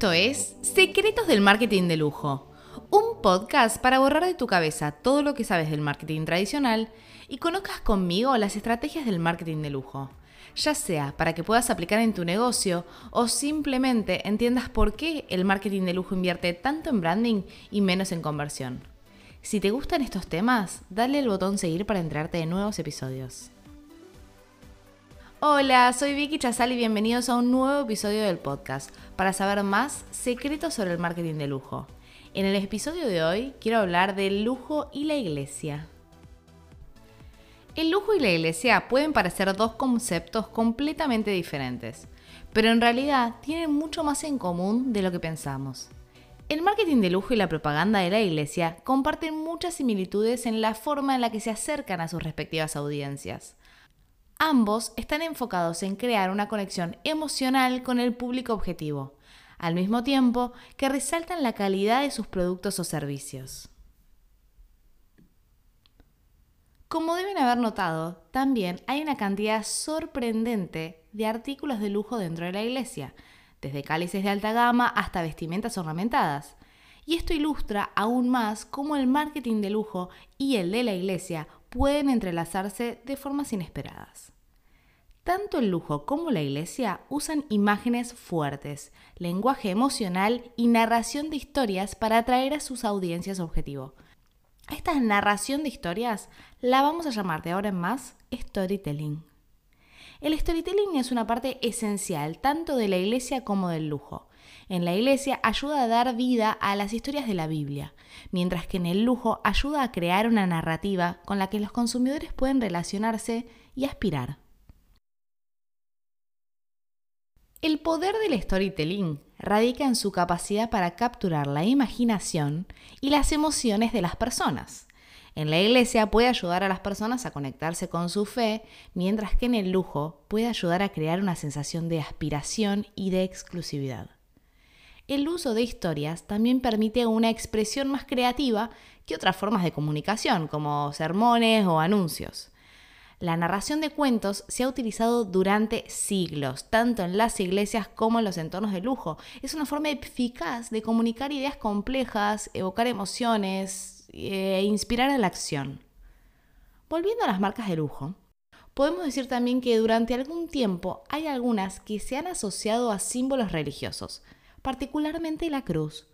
Esto es Secretos del Marketing de Lujo, un podcast para borrar de tu cabeza todo lo que sabes del marketing tradicional y conozcas conmigo las estrategias del marketing de lujo, ya sea para que puedas aplicar en tu negocio o simplemente entiendas por qué el marketing de lujo invierte tanto en branding y menos en conversión. Si te gustan estos temas, dale el botón seguir para enterarte de nuevos episodios. Hola, soy Vicky Chazal y bienvenidos a un nuevo episodio del podcast para saber más secretos sobre el marketing de lujo. En el episodio de hoy quiero hablar del lujo y la iglesia. El lujo y la iglesia pueden parecer dos conceptos completamente diferentes, pero en realidad tienen mucho más en común de lo que pensamos. El marketing de lujo y la propaganda de la iglesia comparten muchas similitudes en la forma en la que se acercan a sus respectivas audiencias. Ambos están enfocados en crear una conexión emocional con el público objetivo, al mismo tiempo que resaltan la calidad de sus productos o servicios. Como deben haber notado, también hay una cantidad sorprendente de artículos de lujo dentro de la iglesia, desde cálices de alta gama hasta vestimentas ornamentadas. Y esto ilustra aún más cómo el marketing de lujo y el de la iglesia pueden entrelazarse de formas inesperadas. Tanto el lujo como la iglesia usan imágenes fuertes, lenguaje emocional y narración de historias para atraer a sus audiencias objetivo. Esta narración de historias la vamos a llamar de ahora en más storytelling. El storytelling es una parte esencial tanto de la iglesia como del lujo. En la iglesia ayuda a dar vida a las historias de la Biblia, mientras que en el lujo ayuda a crear una narrativa con la que los consumidores pueden relacionarse y aspirar. El poder del storytelling radica en su capacidad para capturar la imaginación y las emociones de las personas. En la iglesia puede ayudar a las personas a conectarse con su fe, mientras que en el lujo puede ayudar a crear una sensación de aspiración y de exclusividad el uso de historias también permite una expresión más creativa que otras formas de comunicación, como sermones o anuncios. La narración de cuentos se ha utilizado durante siglos, tanto en las iglesias como en los entornos de lujo. Es una forma eficaz de comunicar ideas complejas, evocar emociones e inspirar a la acción. Volviendo a las marcas de lujo, podemos decir también que durante algún tiempo hay algunas que se han asociado a símbolos religiosos, particularmente la cruz.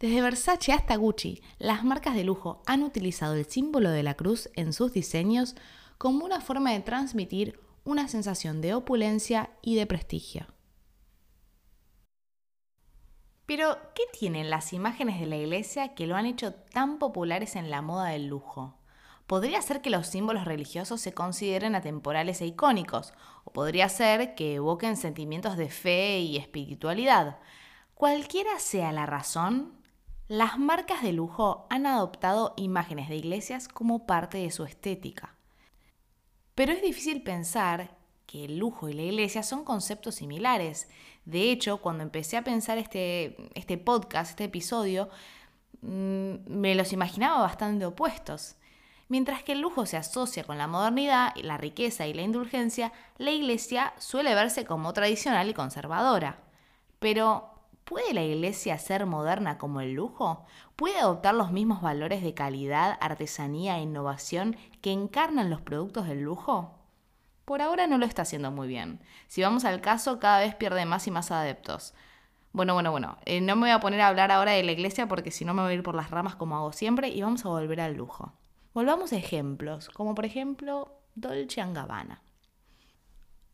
Desde Versace hasta Gucci, las marcas de lujo han utilizado el símbolo de la cruz en sus diseños como una forma de transmitir una sensación de opulencia y de prestigio. Pero, ¿qué tienen las imágenes de la iglesia que lo han hecho tan populares en la moda del lujo? Podría ser que los símbolos religiosos se consideren atemporales e icónicos, o podría ser que evoquen sentimientos de fe y espiritualidad, Cualquiera sea la razón, las marcas de lujo han adoptado imágenes de iglesias como parte de su estética. Pero es difícil pensar que el lujo y la iglesia son conceptos similares. De hecho, cuando empecé a pensar este, este podcast, este episodio, mm, me los imaginaba bastante opuestos. Mientras que el lujo se asocia con la modernidad, la riqueza y la indulgencia, la iglesia suele verse como tradicional y conservadora. Pero, ¿Puede la iglesia ser moderna como el lujo? ¿Puede adoptar los mismos valores de calidad, artesanía e innovación que encarnan los productos del lujo? Por ahora no lo está haciendo muy bien. Si vamos al caso, cada vez pierde más y más adeptos. Bueno, bueno, bueno, eh, no me voy a poner a hablar ahora de la iglesia porque si no me voy a ir por las ramas como hago siempre y vamos a volver al lujo. Volvamos a ejemplos, como por ejemplo Dolce Gabbana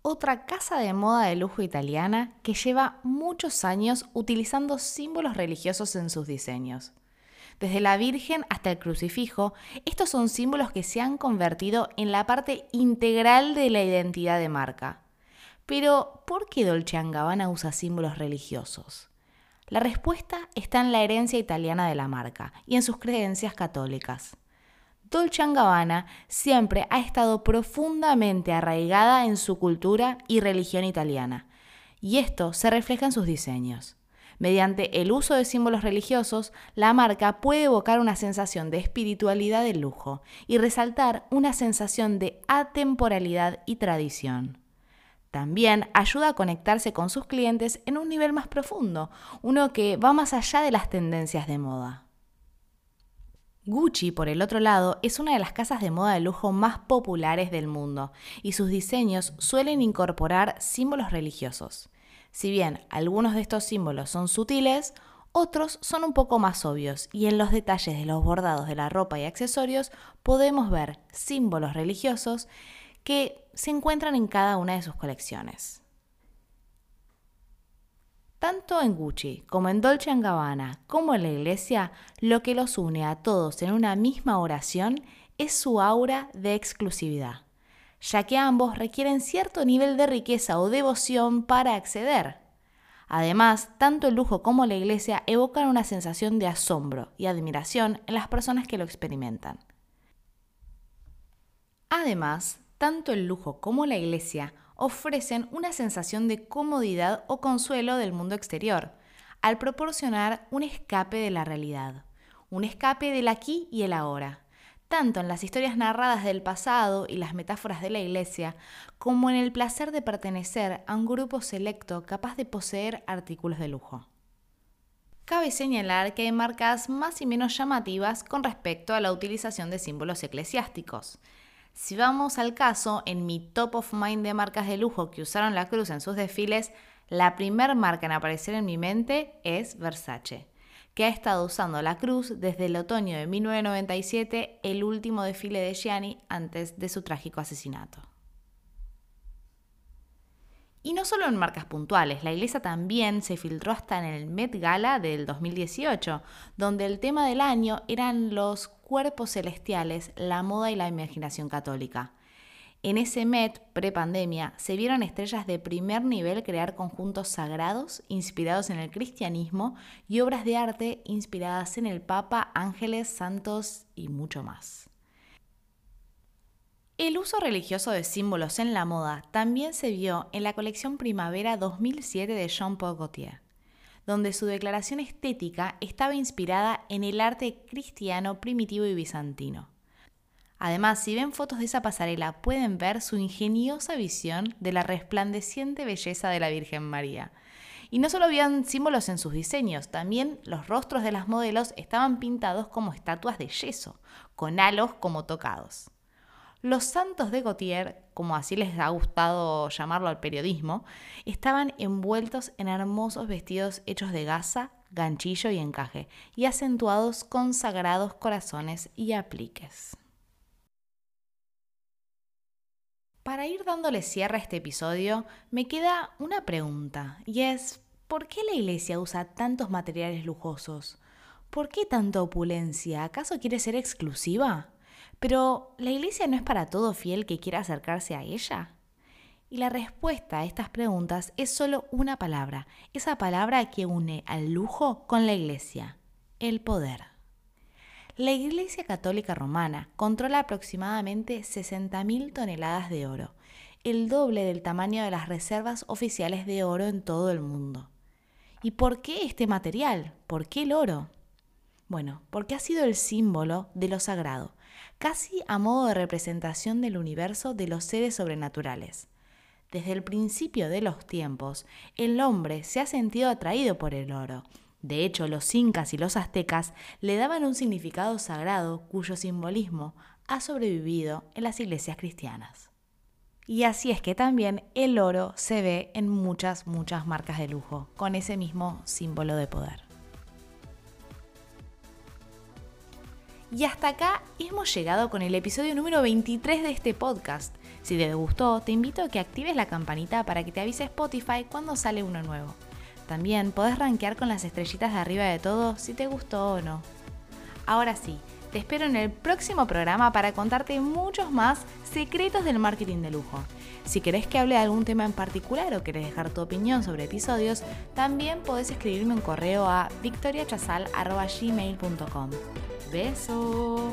otra casa de moda de lujo italiana que lleva muchos años utilizando símbolos religiosos en sus diseños. Desde la Virgen hasta el crucifijo, estos son símbolos que se han convertido en la parte integral de la identidad de marca. Pero, ¿por qué Dolce Gabbana usa símbolos religiosos? La respuesta está en la herencia italiana de la marca y en sus creencias católicas. Dolce Gabbana siempre ha estado profundamente arraigada en su cultura y religión italiana, y esto se refleja en sus diseños. Mediante el uso de símbolos religiosos, la marca puede evocar una sensación de espiritualidad del lujo y resaltar una sensación de atemporalidad y tradición. También ayuda a conectarse con sus clientes en un nivel más profundo, uno que va más allá de las tendencias de moda. Gucci, por el otro lado, es una de las casas de moda de lujo más populares del mundo y sus diseños suelen incorporar símbolos religiosos. Si bien algunos de estos símbolos son sutiles, otros son un poco más obvios y en los detalles de los bordados de la ropa y accesorios podemos ver símbolos religiosos que se encuentran en cada una de sus colecciones. Tanto en Gucci como en Dolce Gabbana como en la iglesia, lo que los une a todos en una misma oración es su aura de exclusividad, ya que ambos requieren cierto nivel de riqueza o devoción para acceder. Además, tanto el lujo como la iglesia evocan una sensación de asombro y admiración en las personas que lo experimentan. Además, tanto el lujo como la iglesia ofrecen una sensación de comodidad o consuelo del mundo exterior, al proporcionar un escape de la realidad, un escape del aquí y el ahora, tanto en las historias narradas del pasado y las metáforas de la iglesia, como en el placer de pertenecer a un grupo selecto capaz de poseer artículos de lujo. Cabe señalar que hay marcas más y menos llamativas con respecto a la utilización de símbolos eclesiásticos. Si vamos al caso, en mi top of mind de marcas de lujo que usaron la cruz en sus desfiles, la primer marca en aparecer en mi mente es Versace, que ha estado usando la cruz desde el otoño de 1997, el último desfile de Gianni antes de su trágico asesinato. Y no solo en marcas puntuales, la iglesia también se filtró hasta en el Met Gala del 2018, donde el tema del año eran los cuerpos celestiales, la moda y la imaginación católica. En ese Met, pre-pandemia, se vieron estrellas de primer nivel crear conjuntos sagrados inspirados en el cristianismo y obras de arte inspiradas en el Papa, ángeles, santos y mucho más. El uso religioso de símbolos en la moda también se vio en la colección Primavera 2007 de Jean-Paul Gaultier, donde su declaración estética estaba inspirada en el arte cristiano primitivo y bizantino. Además, si ven fotos de esa pasarela, pueden ver su ingeniosa visión de la resplandeciente belleza de la Virgen María. Y no solo habían símbolos en sus diseños, también los rostros de las modelos estaban pintados como estatuas de yeso, con halos como tocados. Los santos de Gautier, como así les ha gustado llamarlo al periodismo, estaban envueltos en hermosos vestidos hechos de gasa, ganchillo y encaje, y acentuados con sagrados corazones y apliques. Para ir dándole cierre a este episodio, me queda una pregunta, y es, ¿por qué la iglesia usa tantos materiales lujosos? ¿Por qué tanta opulencia? ¿Acaso quiere ser exclusiva? Pero, ¿la iglesia no es para todo fiel que quiera acercarse a ella? Y la respuesta a estas preguntas es solo una palabra, esa palabra que une al lujo con la iglesia, el poder. La Iglesia Católica Romana controla aproximadamente 60.000 toneladas de oro, el doble del tamaño de las reservas oficiales de oro en todo el mundo. ¿Y por qué este material? ¿Por qué el oro? Bueno, porque ha sido el símbolo de lo sagrado, casi a modo de representación del universo de los seres sobrenaturales. Desde el principio de los tiempos, el hombre se ha sentido atraído por el oro. De hecho, los incas y los aztecas le daban un significado sagrado cuyo simbolismo ha sobrevivido en las iglesias cristianas. Y así es que también el oro se ve en muchas, muchas marcas de lujo, con ese mismo símbolo de poder. Y hasta acá hemos llegado con el episodio número 23 de este podcast. Si te gustó, te invito a que actives la campanita para que te avise Spotify cuando sale uno nuevo. También podés rankear con las estrellitas de arriba de todo si te gustó o no. Ahora sí, te espero en el próximo programa para contarte muchos más secretos del marketing de lujo. Si querés que hable de algún tema en particular o querés dejar tu opinión sobre episodios, también podés escribirme un correo a victoriachazal.gmail.com. Beso.